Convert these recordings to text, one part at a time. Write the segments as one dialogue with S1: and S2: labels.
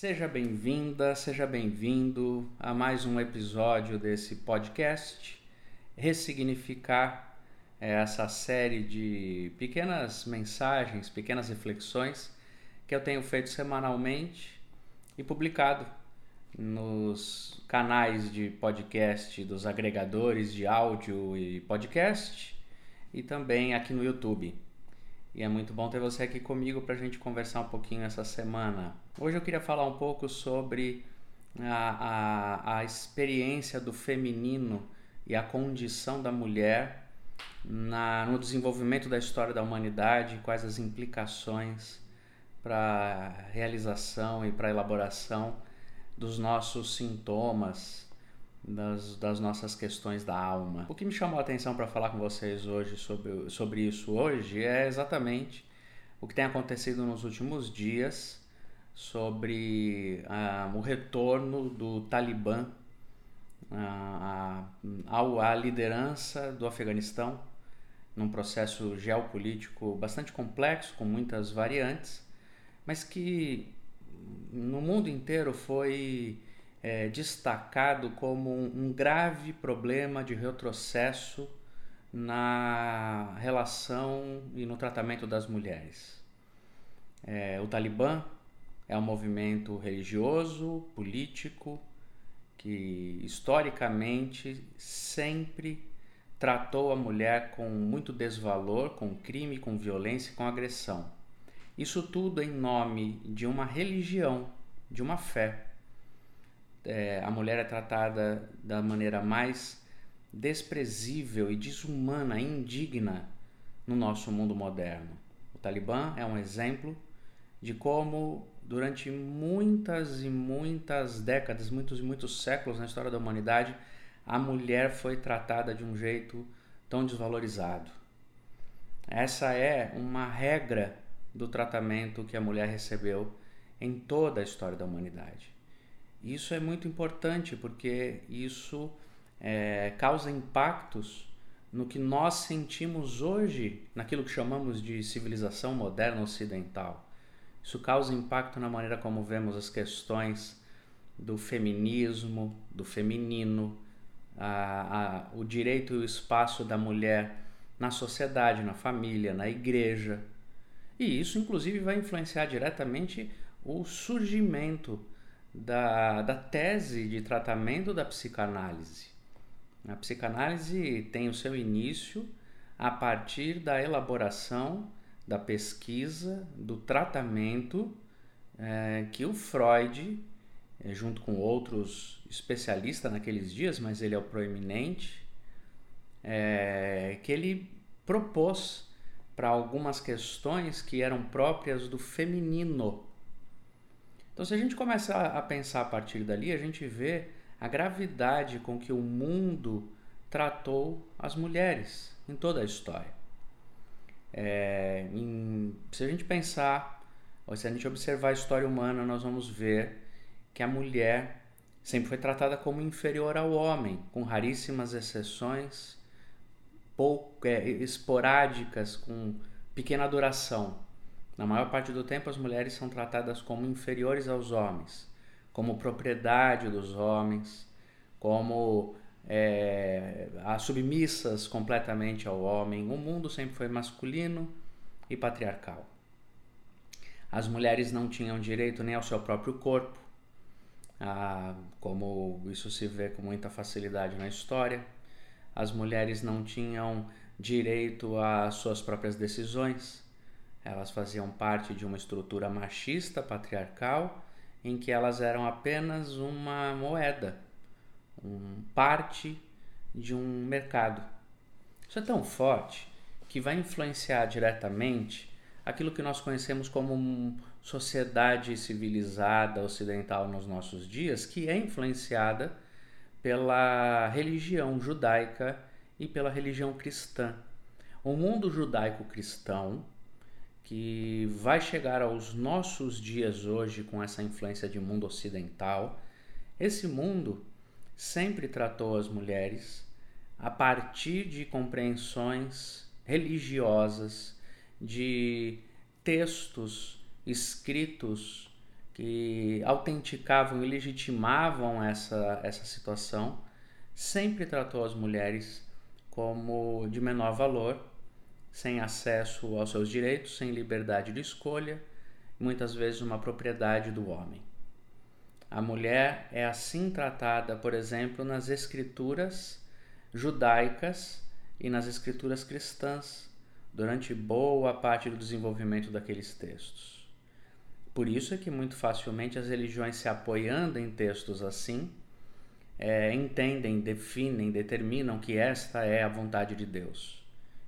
S1: Seja bem-vinda, seja bem-vindo a mais um episódio desse podcast Ressignificar é essa série de pequenas mensagens, pequenas reflexões que eu tenho feito semanalmente e publicado nos canais de podcast dos agregadores de áudio e podcast e também aqui no YouTube. E é muito bom ter você aqui comigo para a gente conversar um pouquinho essa semana. Hoje eu queria falar um pouco sobre a, a, a experiência do feminino e a condição da mulher na, no desenvolvimento da história da humanidade, quais as implicações para a realização e para a elaboração dos nossos sintomas, das, das, nossas questões da alma. O que me chamou a atenção para falar com vocês hoje sobre, sobre isso hoje é exatamente o que tem acontecido nos últimos dias sobre uh, o retorno do Talibã uh, à liderança do Afeganistão num processo geopolítico bastante complexo, com muitas variantes, mas que no mundo inteiro foi é, destacado como um, grave problema de retrocesso na relação e no tratamento das mulheres. É, o Talibã é um movimento religioso, político, que historicamente sempre tratou a mulher com muito desvalor, com crime, com violência e com agressão. Isso tudo em nome de uma religião, de uma fé é, a mulher é tratada da maneira mais desprezível e desumana, indigna no nosso mundo moderno. O Talibã é um exemplo de como durante muitas e muitas décadas, muitos e muitos séculos na história da humanidade, a mulher foi tratada de um jeito tão desvalorizado. Essa é uma regra do tratamento que a mulher recebeu em toda a história da humanidade. Isso é muito importante porque isso é, causa impactos no que nós sentimos hoje, naquilo que chamamos de civilização moderna ocidental. Isso causa impacto na maneira como vemos as questões do feminismo, do feminino, a, a, o direito e o espaço da mulher na sociedade, na família, na igreja. E isso, inclusive, vai influenciar diretamente o surgimento da, da tese de tratamento da psicanálise. A psicanálise tem o seu início a partir da elaboração, da pesquisa, do tratamento é, que o Freud, é, junto com outros especialistas naqueles dias, mas ele é o proeminente, é, que ele propôs para algumas questões que eram próprias do feminino então, se a gente começa a pensar a partir dali, a gente vê a gravidade com que o mundo tratou as mulheres em toda a história. É, em, se a gente pensar, ou se a gente observar a história humana, nós vamos ver que a mulher sempre foi tratada como inferior ao homem, com raríssimas exceções, pouco, é, esporádicas, com pequena duração. Na maior parte do tempo, as mulheres são tratadas como inferiores aos homens, como propriedade dos homens, como é, submissas completamente ao homem. O mundo sempre foi masculino e patriarcal. As mulheres não tinham direito nem ao seu próprio corpo, ah, como isso se vê com muita facilidade na história. As mulheres não tinham direito às suas próprias decisões elas faziam parte de uma estrutura machista patriarcal em que elas eram apenas uma moeda, um parte de um mercado. Isso é tão forte que vai influenciar diretamente aquilo que nós conhecemos como sociedade civilizada ocidental nos nossos dias, que é influenciada pela religião judaica e pela religião cristã. O mundo judaico-cristão que vai chegar aos nossos dias hoje com essa influência de mundo ocidental. Esse mundo sempre tratou as mulheres a partir de compreensões religiosas, de textos escritos que autenticavam e legitimavam essa, essa situação, sempre tratou as mulheres como de menor valor, sem acesso aos seus direitos, sem liberdade de escolha, muitas vezes uma propriedade do homem. A mulher é assim tratada, por exemplo, nas escrituras judaicas e nas escrituras cristãs, durante boa parte do desenvolvimento daqueles textos. Por isso é que muito facilmente as religiões se apoiando em textos assim, é, entendem, definem, determinam que esta é a vontade de Deus.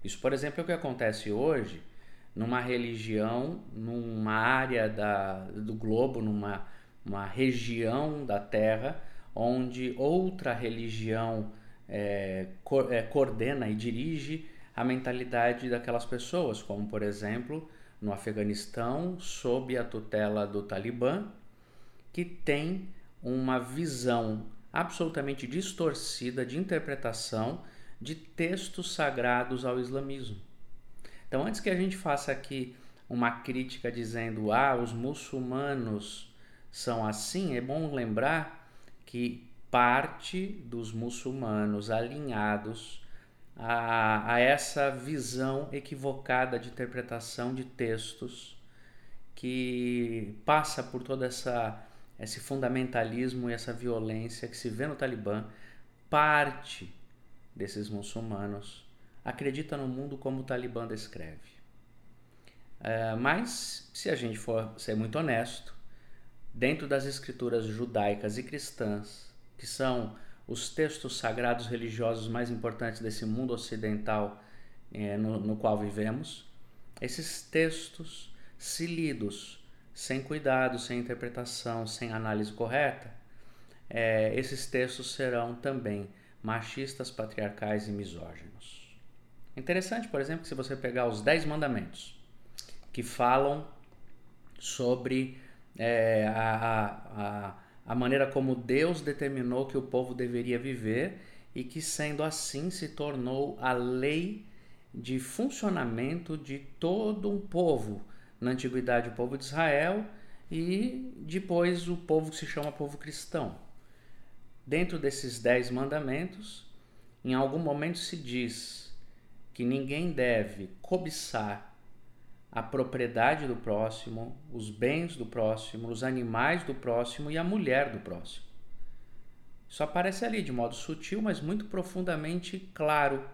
S1: Isso, por exemplo, é o que acontece hoje numa religião, numa área da, do globo, numa uma região da Terra onde outra religião é, co é, coordena e dirige a mentalidade daquelas pessoas, como por exemplo no Afeganistão, sob a tutela do Talibã, que tem uma visão absolutamente distorcida de interpretação de textos sagrados ao islamismo. Então, antes que a gente faça aqui uma crítica dizendo ah, os muçulmanos são assim, é bom lembrar que parte dos muçulmanos alinhados a, a essa visão equivocada de interpretação de textos que passa por toda essa esse fundamentalismo e essa violência que se vê no Talibã, parte desses muçulmanos acredita no mundo como o Talibã descreve. Uh, mas, se a gente for ser muito honesto, dentro das escrituras judaicas e cristãs, que são os textos sagrados religiosos mais importantes desse mundo ocidental eh, no, no qual vivemos, esses textos, se lidos sem cuidado, sem interpretação, sem análise correta, eh, esses textos serão também machistas, patriarcais e misóginos. Interessante, por exemplo, que se você pegar os Dez Mandamentos, que falam sobre é, a, a, a maneira como Deus determinou que o povo deveria viver e que, sendo assim, se tornou a lei de funcionamento de todo um povo. Na antiguidade, o povo de Israel e depois o povo que se chama povo cristão. Dentro desses dez mandamentos, em algum momento se diz que ninguém deve cobiçar a propriedade do próximo, os bens do próximo, os animais do próximo e a mulher do próximo. Isso aparece ali de modo sutil, mas muito profundamente claro,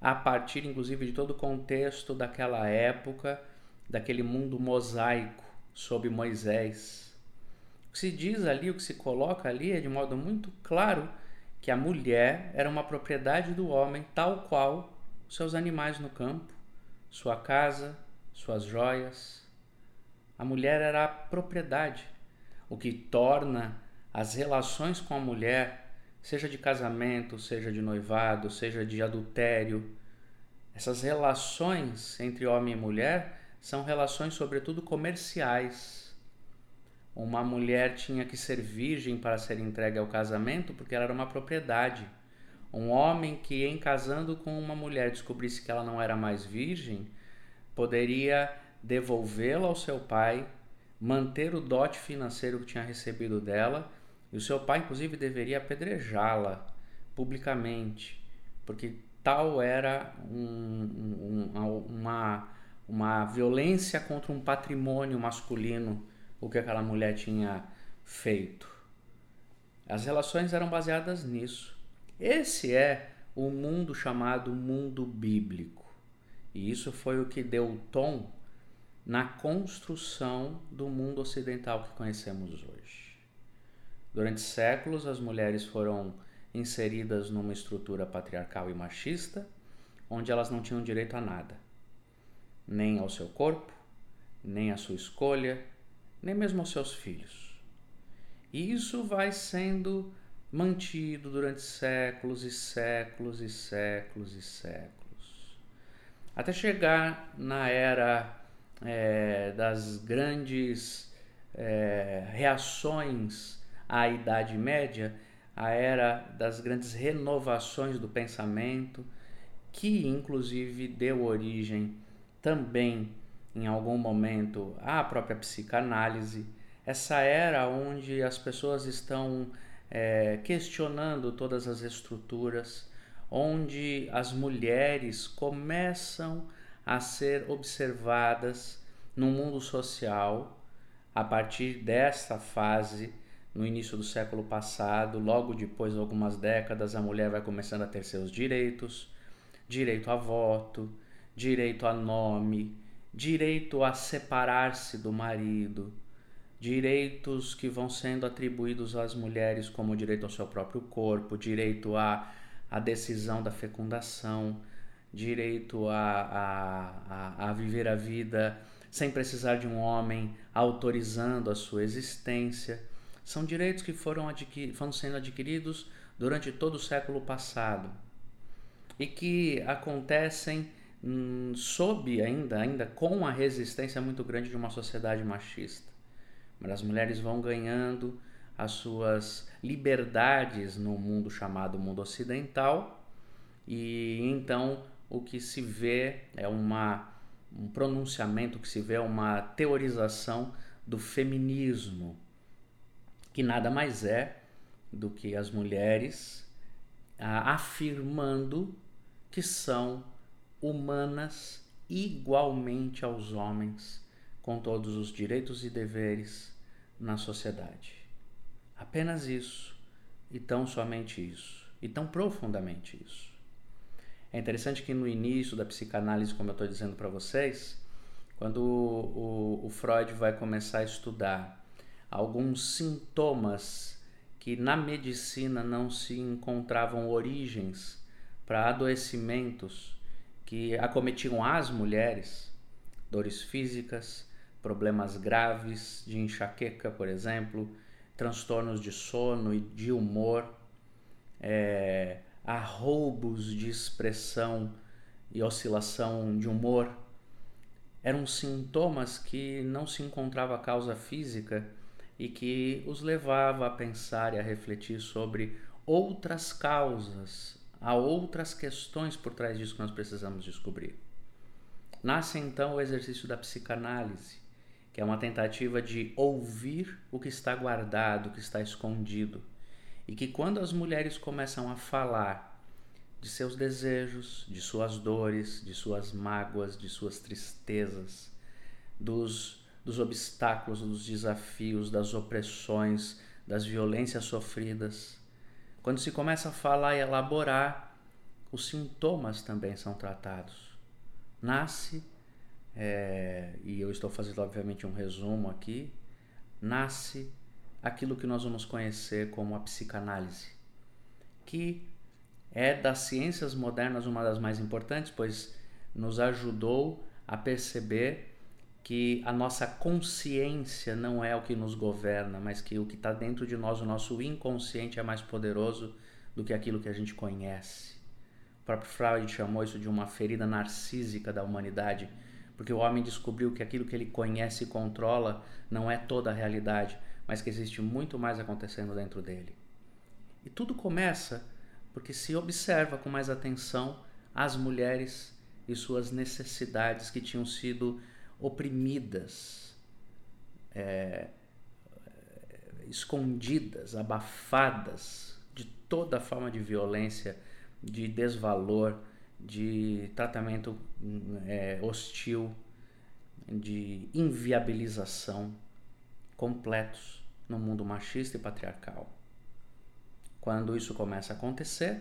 S1: a partir inclusive de todo o contexto daquela época, daquele mundo mosaico sob Moisés. Que se diz ali, o que se coloca ali é de modo muito claro que a mulher era uma propriedade do homem, tal qual seus animais no campo, sua casa, suas joias. A mulher era a propriedade, o que torna as relações com a mulher, seja de casamento, seja de noivado, seja de adultério, essas relações entre homem e mulher são relações, sobretudo, comerciais. Uma mulher tinha que ser virgem para ser entregue ao casamento porque ela era uma propriedade. Um homem que, em casando com uma mulher, descobrisse que ela não era mais virgem, poderia devolvê-la ao seu pai, manter o dote financeiro que tinha recebido dela, e o seu pai, inclusive, deveria apedrejá-la publicamente, porque tal era um, um, uma, uma violência contra um patrimônio masculino o que aquela mulher tinha feito. As relações eram baseadas nisso. Esse é o mundo chamado mundo bíblico. E isso foi o que deu o tom na construção do mundo ocidental que conhecemos hoje. Durante séculos, as mulheres foram inseridas numa estrutura patriarcal e machista, onde elas não tinham direito a nada, nem ao seu corpo, nem à sua escolha, nem mesmo aos seus filhos. E isso vai sendo mantido durante séculos e séculos e séculos e séculos até chegar na era é, das grandes é, reações à Idade Média, a era das grandes renovações do pensamento, que inclusive deu origem também, em algum momento, à própria psicanálise. essa era onde as pessoas estão é, questionando todas as estruturas, onde as mulheres começam a ser observadas no mundo social a partir dessa fase no início do século passado, logo depois de algumas décadas, a mulher vai começando a ter seus direitos, direito a voto, direito a nome, direito a separar-se do marido, direitos que vão sendo atribuídos às mulheres como direito ao seu próprio corpo, direito à, à decisão da fecundação, direito a, a, a, viver a vida sem precisar de um homem autorizando a sua existência. São direitos que foram, adquir, foram sendo adquiridos durante todo o século passado e que acontecem hum, sob ainda, ainda com a resistência muito grande de uma sociedade machista. Mas as mulheres vão ganhando as suas liberdades no mundo chamado mundo ocidental e então o que se vê é uma um pronunciamento que se vê uma teorização do feminismo, que nada mais é do que as mulheres ah, afirmando que são humanas igualmente aos homens, com todos os direitos e deveres na sociedade. Apenas isso, e tão somente isso, e tão profundamente isso. É interessante que no início da psicanálise, como eu estou dizendo para vocês, quando o, o, o Freud vai começar a estudar alguns sintomas que na medicina não se encontravam origens para adoecimentos que acometiam as mulheres, dores físicas, problemas graves de enxaqueca, por exemplo, transtornos de sono e de humor, é, a roubos de expressão e oscilação de humor. Eram sintomas que não se encontrava causa física e que os levava a pensar e a refletir sobre outras causas, há outras questões por trás disso que nós precisamos descobrir. Nasce então o exercício da psicanálise, que é uma tentativa de ouvir o que está guardado, o que está escondido e que quando as mulheres começam a falar de seus desejos, de suas dores, de suas mágoas, de suas tristezas, dos, dos obstáculos, dos desafios, das opressões, das violências sofridas, quando se começa a falar e elaborar, os sintomas também são tratados. Nasce, é, e eu estou fazendo obviamente um resumo aqui, nasce aquilo que nós vamos conhecer como a psicanálise, que é das ciências modernas uma das mais importantes, pois nos ajudou a perceber que a nossa consciência não é o que nos governa, mas que o que está dentro de nós, o nosso inconsciente, é mais poderoso do que aquilo que a gente conhece. O próprio Freud chamou isso de uma ferida narcísica da humanidade, porque o homem descobriu que aquilo que ele conhece e controla não é toda a realidade, mas que existe muito mais acontecendo dentro dele. E tudo começa porque se observa com mais atenção as mulheres e suas necessidades que tinham sido oprimidas, é, escondidas, abafadas de toda forma de violência, de desvalor, de tratamento é, hostil, de inviabilização completos no mundo machista e patriarcal. Quando isso começa a acontecer,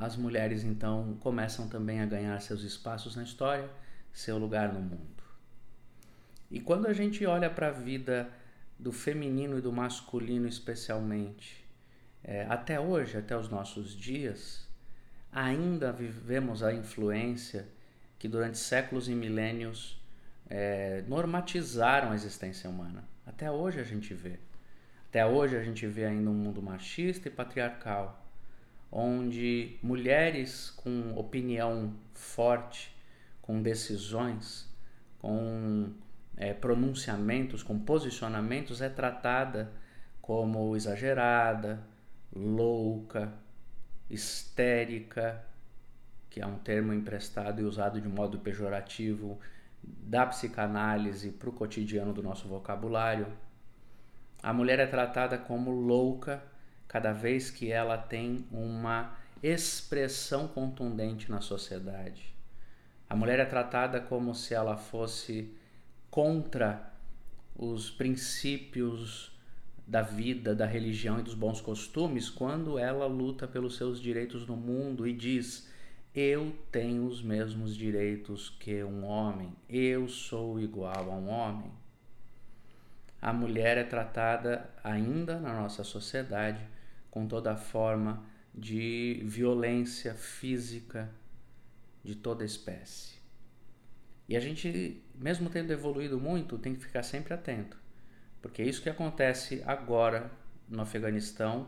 S1: as mulheres então começam também a ganhar seus espaços na história, seu lugar no mundo. E quando a gente olha para a vida do feminino e do masculino, especialmente, é, até hoje, até os nossos dias, ainda vivemos a influência que durante séculos e milênios é, normatizaram a existência humana. Até hoje a gente vê. Até hoje a gente vê ainda um mundo machista e patriarcal, onde mulheres com opinião forte, com decisões, com é, pronunciamentos, com posicionamentos, é tratada como exagerada, louca, histérica, que é um termo emprestado e usado de modo pejorativo da psicanálise para o cotidiano do nosso vocabulário. A mulher é tratada como louca cada vez que ela tem uma expressão contundente na sociedade. A mulher é tratada como se ela fosse contra os princípios da vida, da religião e dos bons costumes quando ela luta pelos seus direitos no mundo e diz: Eu tenho os mesmos direitos que um homem, eu sou igual a um homem. A mulher é tratada ainda na nossa sociedade com toda forma de violência física de toda espécie. E a gente, mesmo tendo evoluído muito, tem que ficar sempre atento porque isso que acontece agora no Afeganistão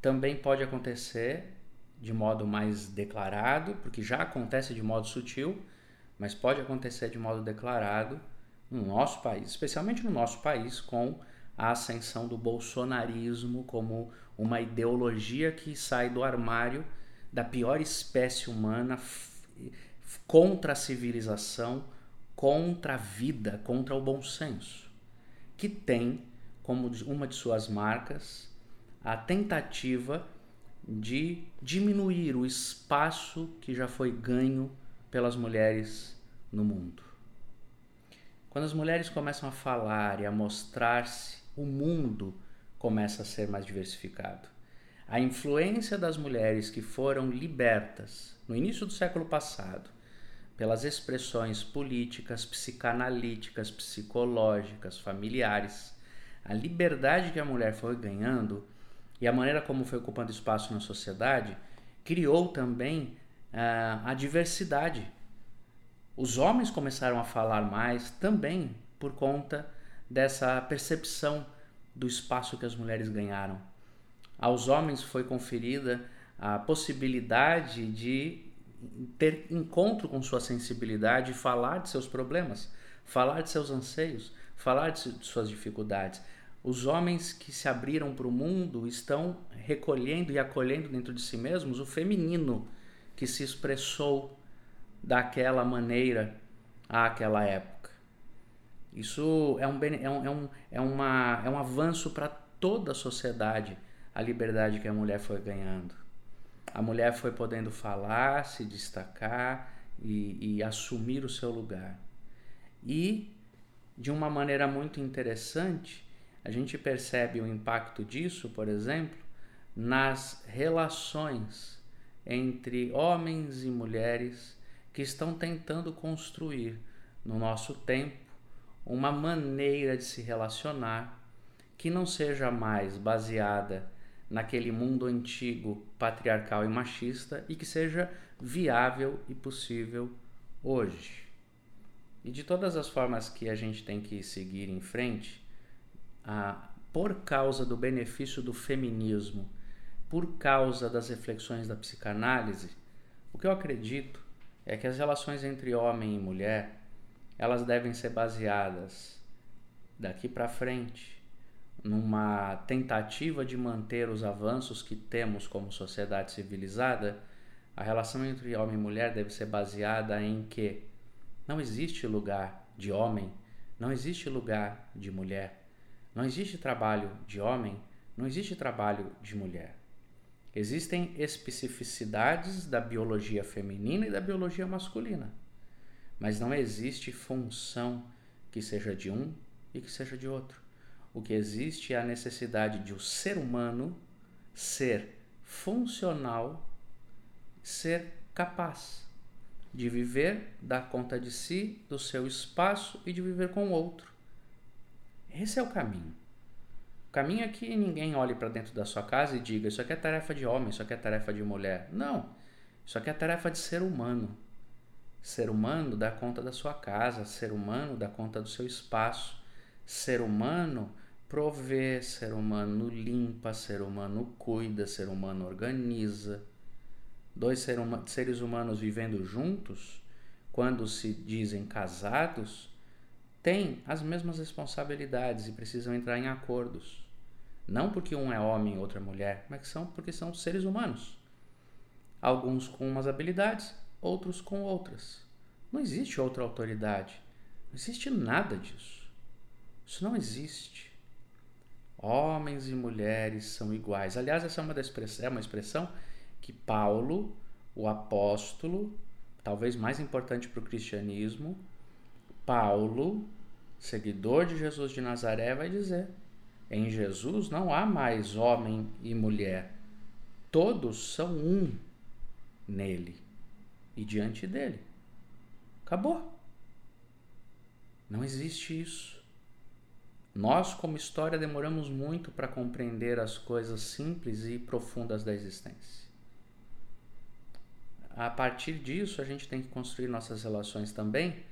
S1: também pode acontecer de modo mais declarado, porque já acontece de modo sutil, mas pode acontecer de modo declarado no nosso país, especialmente no nosso país, com a ascensão do bolsonarismo como uma ideologia que sai do armário da pior espécie humana contra a civilização, contra a vida, contra o bom senso que tem como uma de suas marcas a tentativa de diminuir o espaço que já foi ganho pelas mulheres no mundo. Quando as mulheres começam a falar e a mostrar-se, o mundo começa a ser mais diversificado. A influência das mulheres que foram libertas no início do século passado pelas expressões políticas, psicanalíticas, psicológicas, familiares, a liberdade que a mulher foi ganhando e a maneira como foi ocupando espaço na sociedade criou também uh, a diversidade. Os homens começaram a falar mais também por conta dessa percepção do espaço que as mulheres ganharam. Aos homens foi conferida a possibilidade de ter encontro com sua sensibilidade falar de seus problemas, falar de seus anseios, falar de suas dificuldades. Os homens que se abriram para o mundo estão recolhendo e acolhendo dentro de si mesmos o feminino que se expressou daquela maneira àquela época. Isso é um, é um, é um, é uma, é um avanço para toda a sociedade, a liberdade que a mulher foi ganhando a mulher foi podendo falar, se destacar e, e assumir o seu lugar. E, de uma maneira muito interessante, a gente percebe o impacto disso, por exemplo, nas relações entre homens e mulheres que estão tentando construir no nosso tempo uma maneira de se relacionar que não seja mais baseada naquele mundo antigo patriarcal e machista e que seja viável e possível hoje. E de todas as formas que a gente tem que seguir em frente, a, por causa do benefício do feminismo, por causa das reflexões da psicanálise, o que eu acredito é que as relações entre homem e mulher, elas devem ser baseadas daqui para frente numa tentativa de manter os avanços que temos como sociedade civilizada, a relação entre homem e mulher deve ser baseada em que não existe lugar de homem, não existe lugar de mulher, não existe trabalho de homem, não existe trabalho de mulher. Existem especificidades da biologia feminina e da biologia masculina, mas não existe função que seja de um e que seja de outro. O que existe é a necessidade de o ser humano ser funcional, ser capaz de viver, dar conta de si, do seu espaço e de viver com o outro. Esse é o caminho. O caminho é que ninguém olhe para dentro da sua casa e diga: Isso aqui é tarefa de homem, isso aqui é tarefa de mulher. Não. Isso aqui é tarefa de ser humano. Ser humano dá conta da sua casa, ser humano dá conta do seu espaço. Ser humano provê, ser humano limpa, ser humano cuida, ser humano organiza. Dois ser huma seres humanos vivendo juntos, quando se dizem casados, têm as mesmas responsabilidades e precisam entrar em acordos. Não porque um é homem e outra é mulher, mas são porque são seres humanos. Alguns com umas habilidades, outros com outras. Não existe outra autoridade. Não existe nada disso. Isso não existe. Homens e mulheres são iguais. Aliás, essa é uma, expressão, é uma expressão que Paulo, o apóstolo, talvez mais importante para o cristianismo, Paulo, seguidor de Jesus de Nazaré, vai dizer: em Jesus não há mais homem e mulher, todos são um nele e diante dele. Acabou. Não existe isso. Nós, como história, demoramos muito para compreender as coisas simples e profundas da existência. A partir disso, a gente tem que construir nossas relações também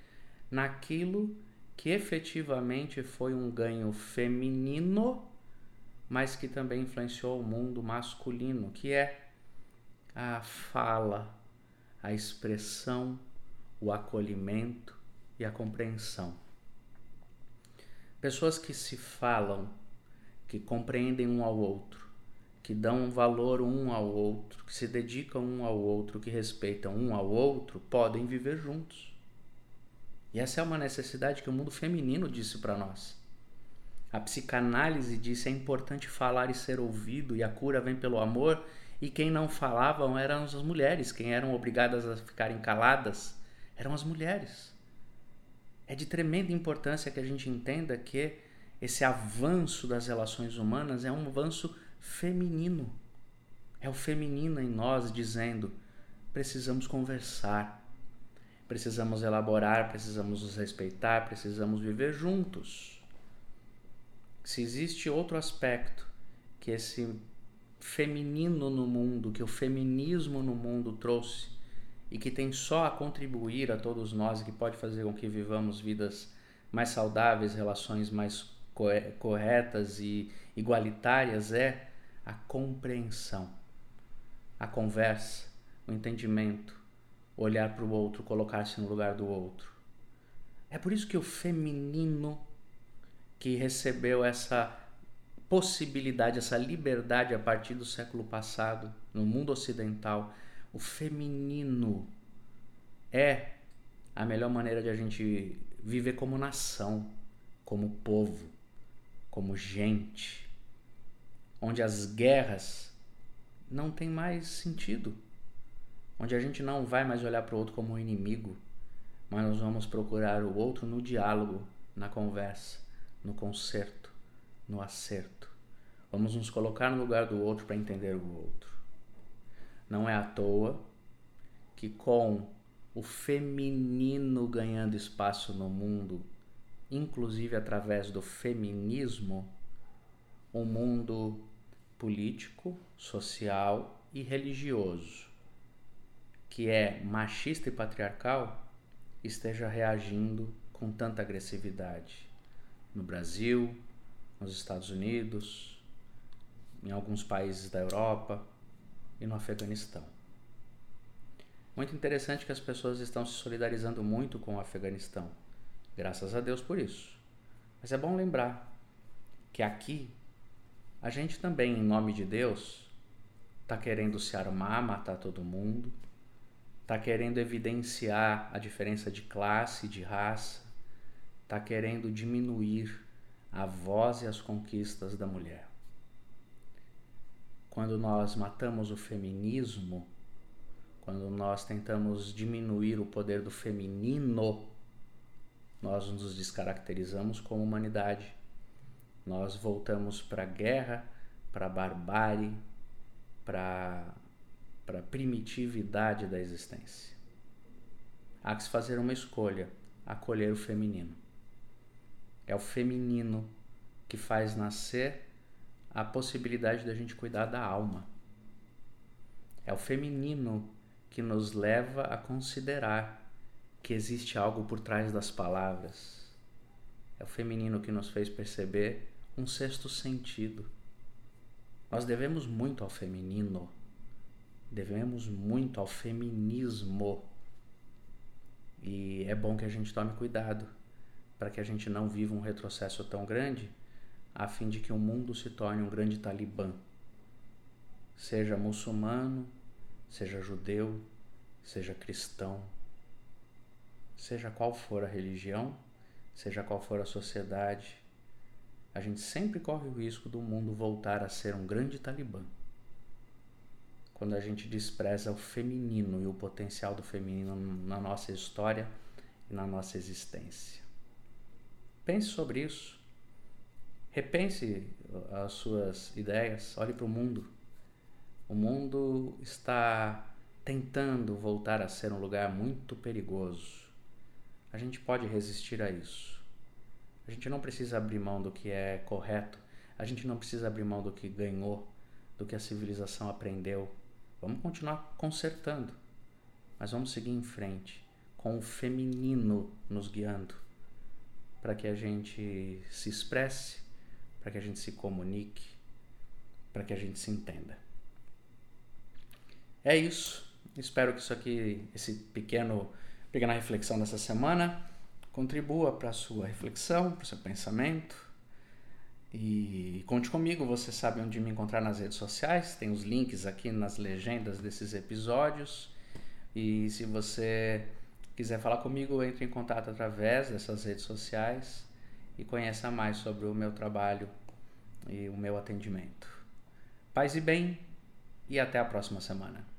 S1: naquilo que efetivamente foi um ganho feminino, mas que também influenciou o mundo masculino, que é a fala, a expressão, o acolhimento e a compreensão. Pessoas que se falam, que compreendem um ao outro, que dão valor um ao outro, que se dedicam um ao outro, que respeitam um ao outro, podem viver juntos. E essa é uma necessidade que o mundo feminino disse para nós. A psicanálise disse é importante falar e ser ouvido, e a cura vem pelo amor, e quem não falavam eram as mulheres, quem eram obrigadas a ficarem caladas eram as mulheres. É de tremenda importância que a gente entenda que esse avanço das relações humanas é um avanço feminino. É o feminino em nós dizendo: precisamos conversar, precisamos elaborar, precisamos nos respeitar, precisamos viver juntos. Se existe outro aspecto que esse feminino no mundo, que o feminismo no mundo trouxe e que tem só a contribuir a todos nós e que pode fazer com que vivamos vidas mais saudáveis, relações mais corretas e igualitárias é a compreensão, a conversa, o entendimento, olhar para o outro, colocar-se no lugar do outro. É por isso que o feminino que recebeu essa possibilidade, essa liberdade a partir do século passado no mundo ocidental, o feminino é a melhor maneira de a gente viver como nação, como povo, como gente, onde as guerras não têm mais sentido onde a gente não vai mais olhar para o outro como um inimigo, mas nós vamos procurar o outro no diálogo, na conversa, no conserto, no acerto. Vamos nos colocar no lugar do outro para entender o outro. Não é à toa que com o feminino ganhando espaço no mundo, inclusive através do feminismo, o mundo político, social e religioso que é machista e patriarcal esteja reagindo com tanta agressividade no Brasil, nos Estados Unidos, em alguns países da Europa e no Afeganistão. Muito interessante que as pessoas estão se solidarizando muito com o Afeganistão. Graças a Deus por isso. Mas é bom lembrar que aqui a gente também, em nome de Deus, está querendo se armar, matar todo mundo, está querendo evidenciar a diferença de classe, de raça, está querendo diminuir a voz e as conquistas da mulher. Quando nós matamos o feminismo, quando nós tentamos diminuir o poder do feminino, nós nos descaracterizamos como humanidade. Nós voltamos para a guerra, para a barbárie, para a primitividade da existência. Há que se fazer uma escolha, acolher o feminino. É o feminino que faz nascer a possibilidade da gente cuidar da alma. É o feminino que nos leva a considerar que existe algo por trás das palavras. É o feminino que nos fez perceber um sexto sentido. Nós devemos muito ao feminino devemos muito ao feminismo. E é bom que a gente tome cuidado para que a gente não viva um retrocesso tão grande, a fim de que o mundo se torne um grande talibã. Seja muçulmano, seja judeu, seja cristão, seja qual for a religião, seja qual for a sociedade, a gente sempre corre o risco do mundo voltar a ser um grande talibã. Quando a gente despreza o feminino e o potencial do feminino na nossa história e na nossa existência. Pense sobre isso. Repense as suas ideias, olhe para o mundo. O mundo está tentando voltar a ser um lugar muito perigoso. A gente pode resistir a isso. A gente não precisa abrir mão do que é correto, a gente não precisa abrir mão do que ganhou, do que a civilização aprendeu. Vamos continuar consertando, mas vamos seguir em frente, com o feminino nos guiando, para que a gente se expresse, para que a gente se comunique, para que a gente se entenda. É isso. Espero que isso aqui, esse pequeno, pequena reflexão dessa semana, contribua para a sua reflexão, para o seu pensamento. E conte comigo, você sabe onde me encontrar nas redes sociais, tem os links aqui nas legendas desses episódios. E se você quiser falar comigo, entre em contato através dessas redes sociais e conheça mais sobre o meu trabalho e o meu atendimento. Paz e bem, e até a próxima semana.